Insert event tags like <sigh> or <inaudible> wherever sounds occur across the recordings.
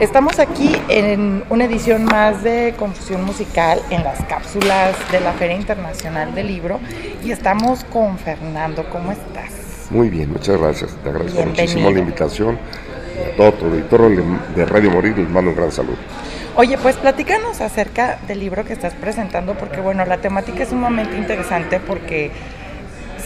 Estamos aquí en una edición más de Confusión Musical en las cápsulas de la Feria Internacional del Libro y estamos con Fernando. ¿Cómo estás? Muy bien, muchas gracias. Te agradezco muchísimo la invitación. A todo tu auditorio de Radio Morir les mando un gran saludo. Oye, pues platícanos acerca del libro que estás presentando porque bueno, la temática es sumamente interesante porque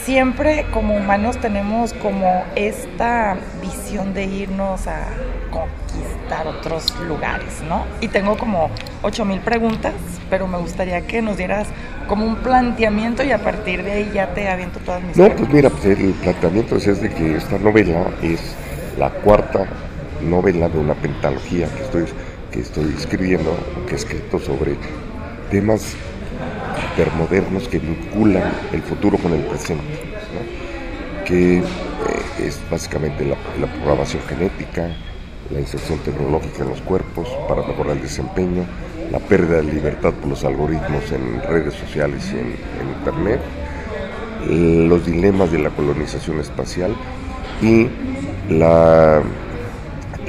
siempre como humanos tenemos como esta visión de irnos a conquistar otros lugares, ¿no? Y tengo como ocho mil preguntas, pero me gustaría que nos dieras como un planteamiento y a partir de ahí ya te aviento todas mis No, pues mira, pues el planteamiento es de que esta novela es la cuarta novela de una pentalogía que estoy, que estoy escribiendo, que he escrito sobre temas hipermodernos que vinculan el futuro con el presente, que eh, es básicamente la, programación genética, la inserción tecnológica en los cuerpos para mejorar el desempeño, la pérdida de libertad por los algoritmos en redes sociales y en, Internet, los dilemas de la colonización espacial y la,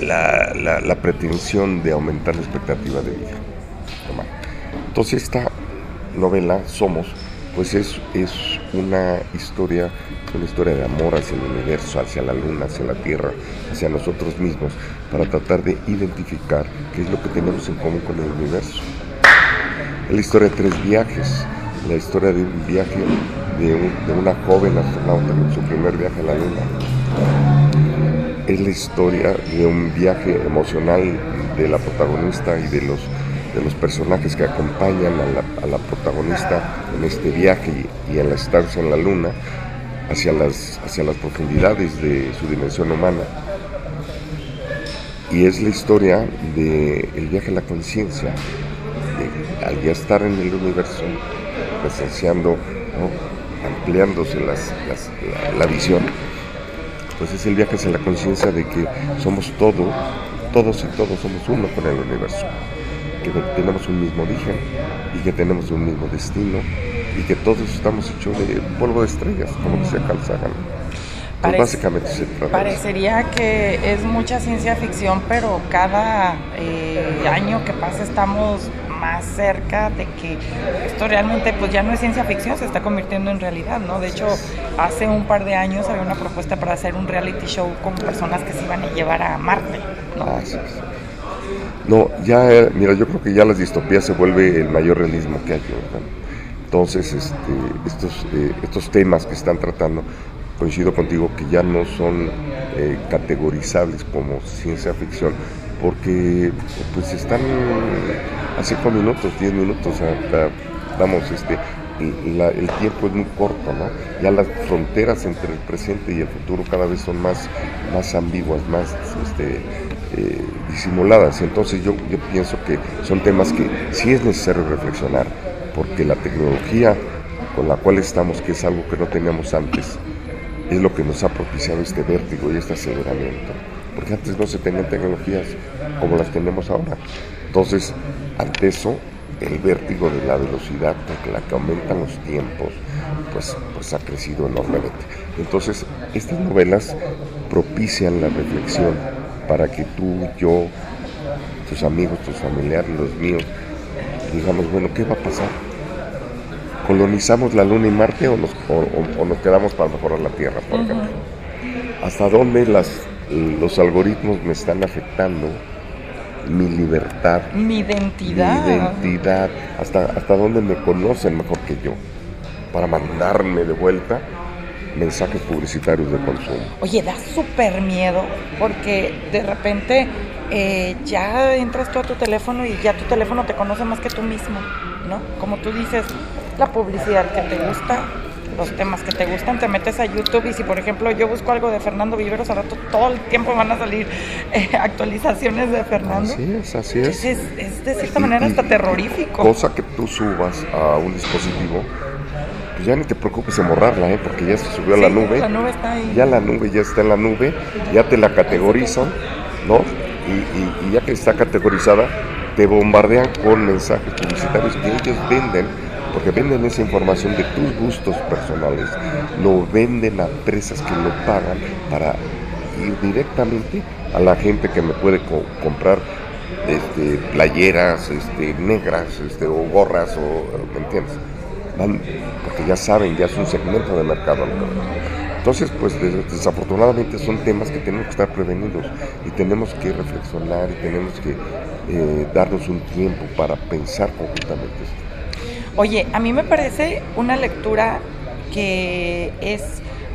la, la pretensión de aumentar la expectativa de vida. Entonces esta novela, Somos, pues es, es una historia, una historia de amor hacia el universo, hacia la luna, hacia la tierra, hacia nosotros mismos, para tratar de identificar qué es lo que tenemos en común con el universo. Es la historia de tres viajes, la historia de un viaje de, una joven astronauta su primer viaje a la luna. Es la historia de un viaje emocional de la protagonista y de los de los personajes que acompañan a la, protagonista en este viaje y, en la estancia en la luna hacia las, hacia las profundidades de su dimensión humana. Y es la historia del viaje a la conciencia, al ya estar en el universo, presenciando, ampliándose las, la, visión, pues es el viaje hacia la conciencia de que somos todo, todos y todos somos uno con el universo que tenemos un mismo origen y que tenemos un mismo destino y que todos estamos hechos de polvo de estrellas, como decía Carl Sagan. Pues básicamente se trata Parecería que es mucha ciencia ficción, pero cada eh, año que pasa estamos más cerca de que esto realmente pues ya no es ciencia ficción, se está convirtiendo en realidad, ¿no? De hecho, hace un par de años había una propuesta para hacer un reality show con personas que se iban a llevar a Marte, ¿no? Ah, no, ya, mira, yo creo que ya las distopías se vuelve el mayor realismo que hay. Entonces, este, estos, eh, estos temas que están tratando, coincido contigo que ya no son eh, categorizables como ciencia ficción, porque pues están a cinco minutos, diez minutos, vamos, este, el tiempo es muy corto, ¿no? Ya las fronteras entre el presente y el futuro cada vez son más, más ambiguas, más este, eh, disimuladas. Entonces yo, yo pienso que son temas que sí es necesario reflexionar, porque la tecnología con la cual estamos, que es algo que no teníamos antes, es lo que nos ha propiciado este vértigo y este aceleramiento. Porque antes no se tenían tecnologías como las tenemos ahora. Entonces, ante eso, el vértigo de la velocidad con la que aumentan los tiempos, pues, pues ha crecido enormemente. Entonces, estas novelas propician la reflexión para que tú, yo, tus amigos, tus familiares, los míos, digamos, bueno, ¿qué va a pasar? ¿Colonizamos la Luna y Marte o nos, o, nos quedamos para mejorar la Tierra, por ejemplo? ¿Hasta dónde las, los algoritmos me están afectando? mi libertad, mi identidad, mi identidad, hasta, hasta dónde me conocen mejor que yo, para mandarme de vuelta mensajes publicitarios de consumo. Oye, da súper miedo porque de repente eh, ya entras tú a tu teléfono y ya tu teléfono te conoce más que tú mismo, ¿no? Como tú dices, la publicidad que te gusta, los temas que te gustan, te metes a YouTube y si por ejemplo yo busco algo de Fernando Viveros, al rato todo el tiempo van a salir eh, actualizaciones de Fernando. Así es, así es. Es, de cierta manera hasta terrorífico. Cosa que tú subas a un dispositivo pues ya ni te preocupes en borrarla, ¿eh? porque ya se subió a la nube. La nube está ahí. Ya la nube ya está en la nube, ya te la categorizan, ¿no? Y, y ya que está categorizada, te bombardean con mensajes publicitarios que ellos venden porque venden esa información de tus gustos personales, lo venden a empresas que lo pagan para ir directamente a la gente que me puede comprar este, playeras este, negras este, o gorras, o, ¿me entiendes? Van, porque ya saben, ya es un segmento de mercado. Entonces, pues desafortunadamente son temas que tenemos que estar prevenidos y tenemos que reflexionar y tenemos que eh, darnos un tiempo para pensar conjuntamente Oye, a mí me parece una lectura que es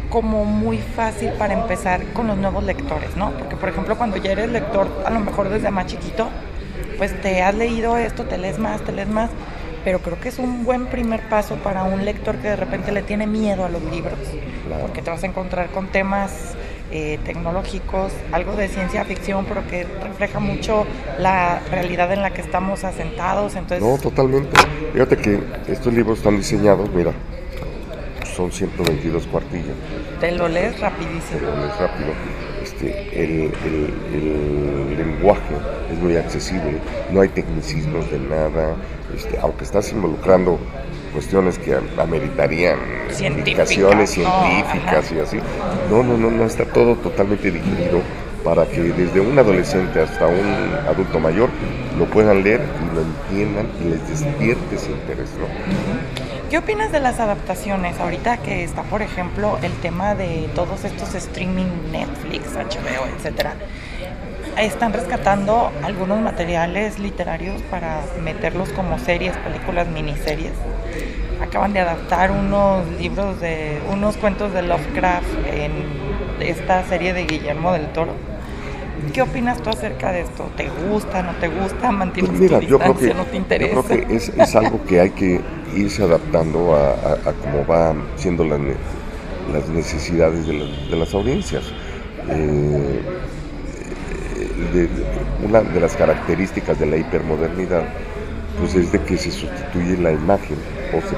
como muy fácil para empezar con los nuevos lectores, ¿no? Porque, por ejemplo, cuando ya eres lector, a lo mejor desde más chiquito, pues te has leído esto, te lees más, te lees más, pero creo que es un buen primer paso para un lector que de repente le tiene miedo a los libros, porque te vas a encontrar con temas eh, tecnológicos, algo de ciencia ficción, pero que refleja mucho la realidad en la que estamos asentados. Entonces... No, totalmente. Fíjate que estos libros están diseñados, mira, son 122 cuartillas. Te lo lees rapidísimo. Te lo lees rápido. Este, el, el, lenguaje es muy accesible, no hay tecnicismos de nada, este, aunque estás involucrando cuestiones que ameritarían explicaciones científicas y así. No, no, no, no, está todo totalmente digerido para que desde un adolescente hasta un adulto mayor lo puedan leer y lo entiendan y les despierte ese interés. ¿no? ¿Qué opinas de las adaptaciones? Ahorita que está, por ejemplo, el tema de todos estos streaming, Netflix, HBO, etcétera. Están rescatando algunos materiales literarios para meterlos como series, películas, miniseries. Acaban de adaptar unos libros de unos cuentos de Lovecraft en esta serie de Guillermo del Toro. ¿Qué opinas tú acerca de esto? ¿Te gusta, no te gusta? ¿Mantienes pues tu distancia, no te interesa? Yo creo que es, es algo que hay que irse adaptando a, cómo van siendo las, necesidades de, las audiencias. Eh, una de las características de la hipermodernidad pues es de que se sustituye la imagen o se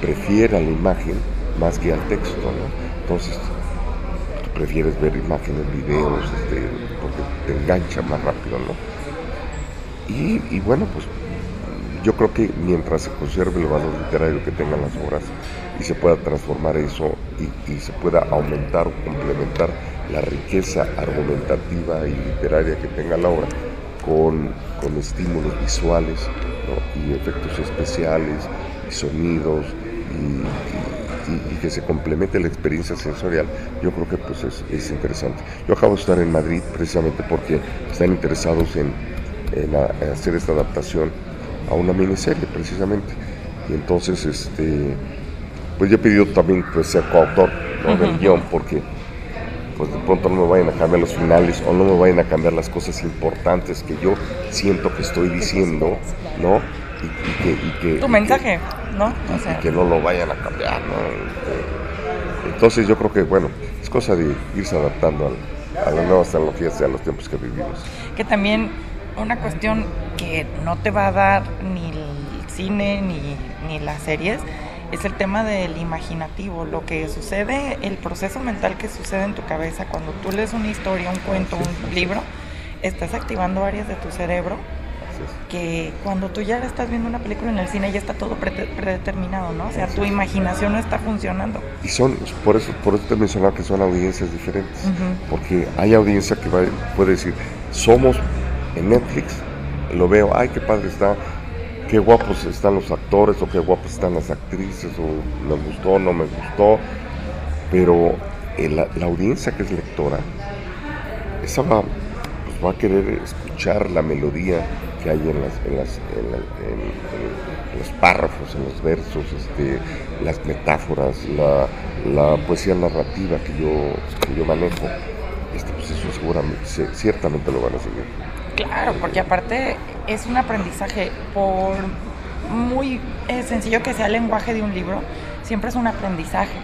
prefiere a la imagen más que al texto, Entonces, tú prefieres ver imágenes, videos, este, porque te engancha más rápido, ¿no? Y, bueno, pues yo creo que mientras se conserve el valor literario que tengan las obras y se pueda transformar eso y, se pueda aumentar o complementar la riqueza argumentativa y literaria que tenga la obra con, estímulos visuales y efectos especiales y sonidos y, que se complemente la experiencia sensorial, yo creo que pues es, interesante. Yo acabo de estar en Madrid precisamente porque están interesados en hacer esta adaptación a una miniserie precisamente. Y entonces, este, pues yo he pedido también pues, sea coautor del guion, porque pues de pronto no me vayan a cambiar los finales o no me vayan a cambiar las cosas importantes que yo siento que estoy diciendo, ¿no? Y, que, tu mensaje, ¿no? y que no lo vayan a cambiar, ¿no? Este, entonces yo creo que, bueno, es cosa de irse adaptando a, a las nuevas tecnologías y a los tiempos que vivimos. Que también una cuestión que no te va a dar ni el cine ni, ni las series es el tema del imaginativo, lo que sucede, el proceso mental que sucede en tu cabeza cuando tú lees una historia, un cuento, un libro, estás activando áreas de tu cerebro que cuando tú ya estás viendo una película en el cine ya está todo predeterminado, ¿no? O sea, tu imaginación no está funcionando. Y son, por eso, por eso te mencionaba que son audiencias diferentes, porque hay audiencia que puede decir, somos en Netflix, lo veo, ay, qué padre está, qué guapos están los actores o qué guapos están las actrices, o me gustó, no me gustó, pero la, audiencia que es lectora, esa va, pues va a querer escuchar la melodía que hay en, las, en, las, en, los párrafos, en los versos, este, las metáforas, la, la poesía narrativa que yo, que yo manejo. Este, pues eso seguramente, ciertamente lo van a seguir. Claro, porque aparte es un aprendizaje, por muy sencillo que sea el lenguaje de un libro, siempre es un aprendizaje,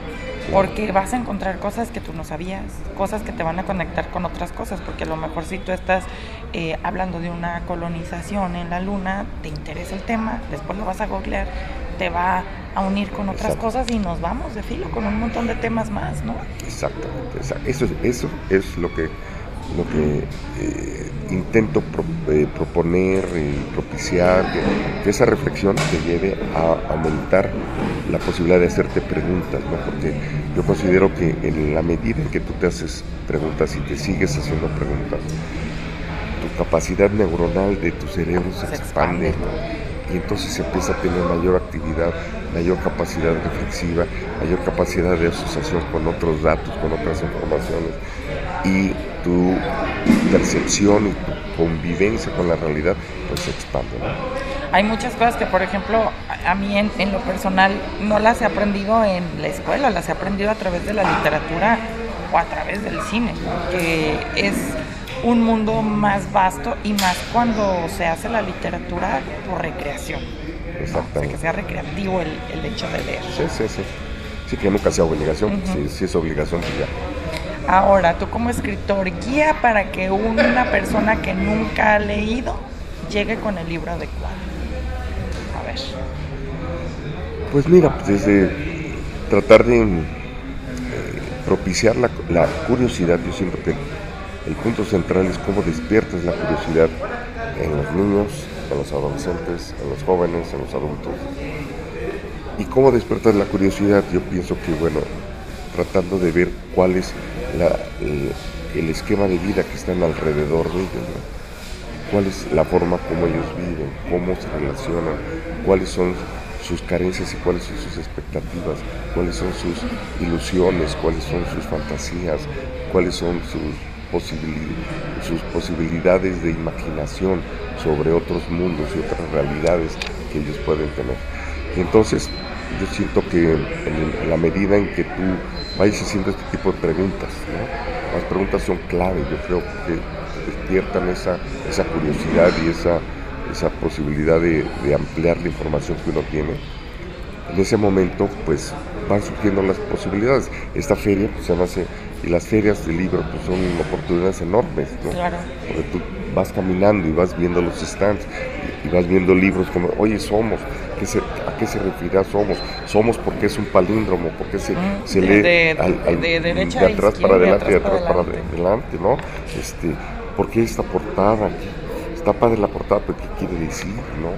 porque vas a encontrar cosas que tú no sabías, cosas que te van a conectar con otras cosas, porque a lo mejor si tú estás eh, hablando de una colonización en la luna, te interesa el tema, después lo vas a googlear, te va a unir con otras cosas y nos vamos de filo con un montón de temas más, ¿no? Exactamente, eso, eso es lo que lo que eh, intento eh, proponer y propiciar, que, esa reflexión te lleve a aumentar la posibilidad de hacerte preguntas, ¿no? porque yo considero que en la medida en que tú te haces preguntas y te sigues haciendo preguntas, tu capacidad neuronal de tu cerebro se, expande, y entonces se empieza a tener mayor actividad, mayor capacidad reflexiva, mayor capacidad de asociación con otros datos, con otras informaciones. Y tu percepción y tu convivencia con la realidad pues se expande. Hay muchas cosas que, por ejemplo, a mí en, en, lo personal no las he aprendido en la escuela, las he aprendido a través de la literatura o a través del cine, que es un mundo más vasto y más cuando se hace la literatura por recreación. Exactamente. que sea recreativo el, el, hecho de leer. Sí, sí, sí. Sí, que nunca sea obligación. si, es obligación, pues ya. Ahora, tú como escritor, guía para que una persona que nunca ha leído llegue con el libro adecuado. A ver. Pues mira, pues desde tratar de eh, propiciar la, curiosidad, yo siento que el punto central es cómo despiertas la curiosidad en los niños, en los adolescentes, en los jóvenes, en los adultos. Y cómo despiertas la curiosidad, yo pienso que, bueno, tratando de ver cuál es el, esquema de vida que están alrededor de ellos, cuál es la forma como ellos viven, cómo se relacionan, cuáles son sus carencias y cuáles son sus expectativas, cuáles son sus ilusiones, cuáles son sus fantasías, cuáles son sus sus posibilidades de imaginación sobre otros mundos y otras realidades que ellos pueden tener. entonces yo siento que en la medida en que tú vayas haciendo este tipo de preguntas, las preguntas son clave, yo creo que despiertan esa, esa curiosidad y esa, esa posibilidad de, de ampliar la información que uno tiene. En ese momento, pues van surgiendo las posibilidades. Esta feria pues, se hace y las ferias de libro pues son oportunidades enormes, ¿no? Claro. Porque tú vas caminando y vas viendo los stands y, vas viendo libros como, oye, somos, ¿a qué se refiere somos? Somos porque es un palíndromo, porque se, se lee de, derecha de atrás para adelante de atrás para adelante, ¿no? Este, ¿Por qué esta portada? Está padre la portada, pero ¿qué quiere decir, no?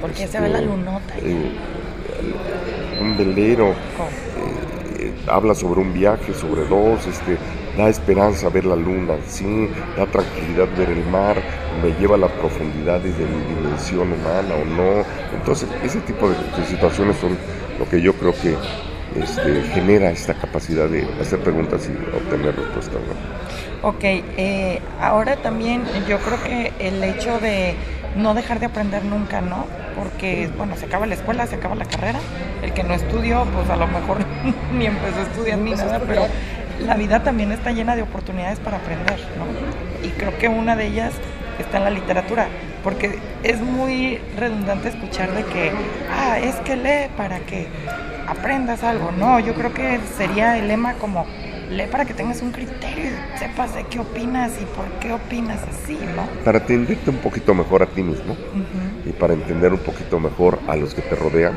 Porque se ve la este, lunota. Eh, un velero habla sobre un viaje, sobre dos, este, da esperanza ver la luna, sí, da tranquilidad ver el mar, me lleva a las profundidades de mi dimensión humana o no. Entonces, ese tipo de, situaciones son lo que yo creo que este, genera esta capacidad de hacer preguntas y obtener respuestas. Ok, eh, ahora también yo creo que el hecho de no dejar de aprender nunca, ¿no? Porque, bueno, se acaba la escuela, se acaba la carrera. El que no estudió, pues a lo mejor <laughs> ni empezó a estudiar ni nada, pero la vida también está llena de oportunidades para aprender, ¿no? Y creo que una de ellas está en la literatura, porque es muy redundante escuchar de que, ah, es que lee para que aprendas algo. No, yo creo que sería el lema como lee para que tengas un criterio, sepas de qué opinas y por qué opinas así, ¿no? Para entenderte un poquito mejor a ti mismo y para entender un poquito mejor a los que te rodean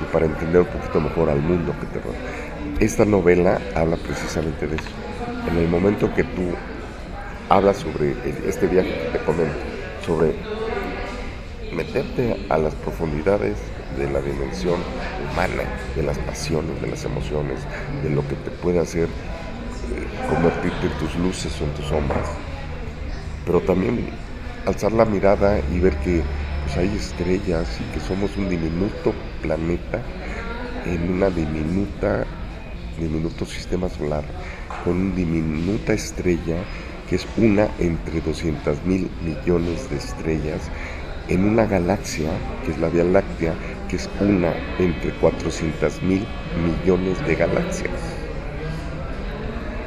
y para entender un poquito mejor al mundo que te rodea. Esta novela habla precisamente de eso. En el momento que tú hablas sobre este viaje que te comento, sobre meterte a las profundidades de la dimensión humana, de las pasiones, de las emociones, de lo que te puede hacer convertirte en tus luces o en tus sombras, pero también alzar la mirada y ver que pues, hay estrellas y que somos un diminuto planeta en una diminuta, diminuto sistema solar, con una diminuta estrella que es una entre 200 mil millones de estrellas, en una galaxia, que es la Vía Láctea, que es una entre 400 mil millones de galaxias.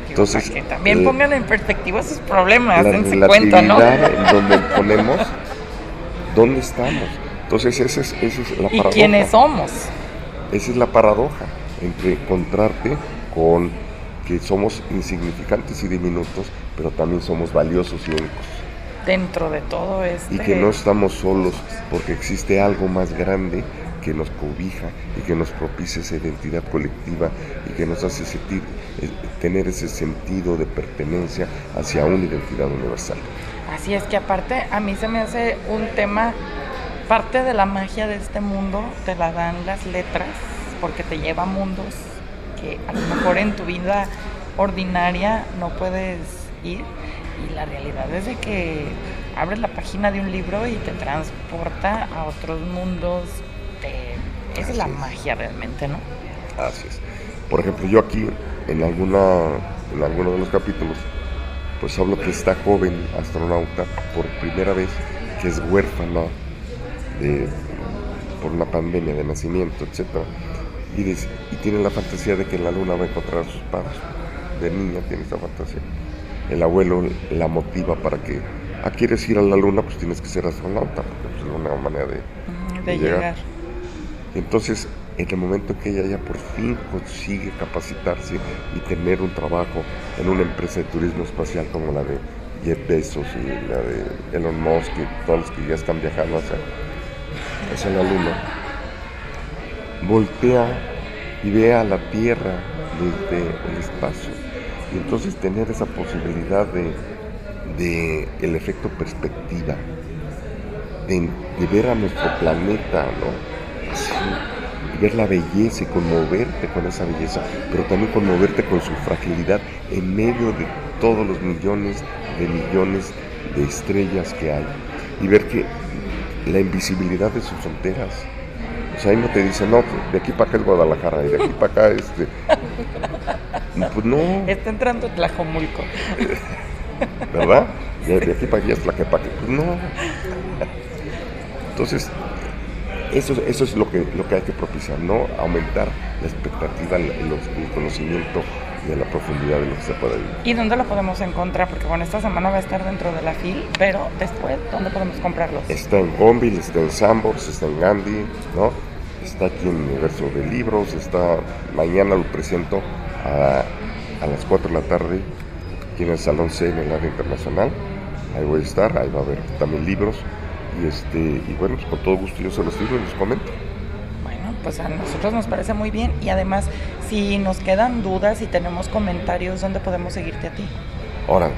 Entonces, que también eh, pongan en perspectiva sus problemas, dense cuenta, ¿no? donde ponemos, ¿dónde estamos? Entonces, esa es, esa es la paradoja. ¿Y quiénes somos? Esa es la paradoja entre encontrarte con que somos insignificantes y diminutos, pero también somos valiosos y únicos. Dentro de todo esto. Y que no estamos solos porque existe algo más grande que nos cobija y que nos propicia esa identidad colectiva y que nos hace sentir, eh, tener ese sentido de pertenencia hacia una identidad universal. Así es que aparte a mí se me hace un tema, parte de la magia de este mundo te la dan las letras, porque te lleva a mundos que a lo mejor en tu vida ordinaria no puedes ir y la realidad es de que abres la página de un libro y te transporta a otros mundos. Esa es la magia realmente, ¿no? Así es. Por ejemplo, yo aquí en alguna en alguno de los capítulos pues hablo que esta joven astronauta por primera vez que es huérfana de, por una pandemia de nacimiento, etcétera, y, des- y tiene la fantasía de que en la luna va a encontrar a sus padres. De niña tiene esa fantasía. El abuelo la motiva para que, ah, quieres ir a la luna, pues tienes que ser astronauta, porque pues, es una manera de, Ujú, de De llegar. llegar. entonces, en el momento que ella ya por fin consigue capacitarse y tener un trabajo en una empresa de turismo espacial como la de Jeff Bezos y la de Elon Musk y todos los que ya están viajando hacia, hacia la luna, voltea y ve a la Tierra desde el espacio. Y entonces tener esa posibilidad de, de el efecto perspectiva, de, ver a nuestro planeta, ¿no? Ver la belleza y conmoverte con esa belleza, pero también conmoverte con su fragilidad en medio de todos los millones de millones de estrellas que hay. Y ver que la invisibilidad de sus fronteras. O sea, ahí no te dicen, no, de aquí para acá es Guadalajara y de aquí para acá este. Pues no, Está entrando Tlajomulco. ¿verdad? De, de aquí para allá es Tlaquepaque. Pues no. Entonces, eso, eso es lo que, lo que hay que propiciar, ¿no? Aumentar la expectativa, el- el conocimiento de la profundidad de lo que se puede vivir. ¿Y dónde lo podemos encontrar? Porque bueno, esta semana va a estar dentro de la FIL, pero después, ¿dónde podemos comprarlos? Está en Gonville, está en Sambors, está en Gandhi, ¿no? Está aquí en Universo de Libros, está, mañana lo presento a, a las 4 de la tarde, aquí en el Salón C en el área internacional, ahí voy a estar, ahí va a haber también libros, y este, y bueno, pues con todo gusto yo se los digo y les comento. Pues a nosotros nos parece muy bien y además, si nos quedan dudas y tenemos comentarios, ¿dónde podemos seguirte a ti? Órale,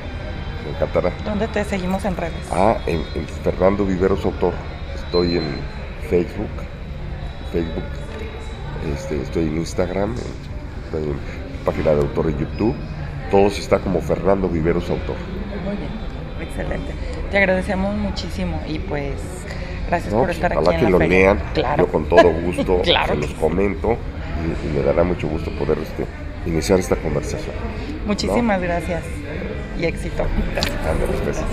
me encantará. ¿Dónde te seguimos en redes? Ah, en, en Fernando Viveros Autor, estoy en Facebook, Facebook, este, estoy en Instagram, estoy en página de autor en YouTube, todos está como Fernando Viveros Autor. Muy bien, excelente. Te agradecemos muchísimo y pues gracias ¿no? por Pues, estar aquí ojalá en que la lo feria. lean, Claro. yo con todo gusto <laughs> Claro se los sí. comento y, y me dará mucho gusto poder este, iniciar esta conversación. Muchísimas gracias y éxito. Gracias. Pues. Gracias.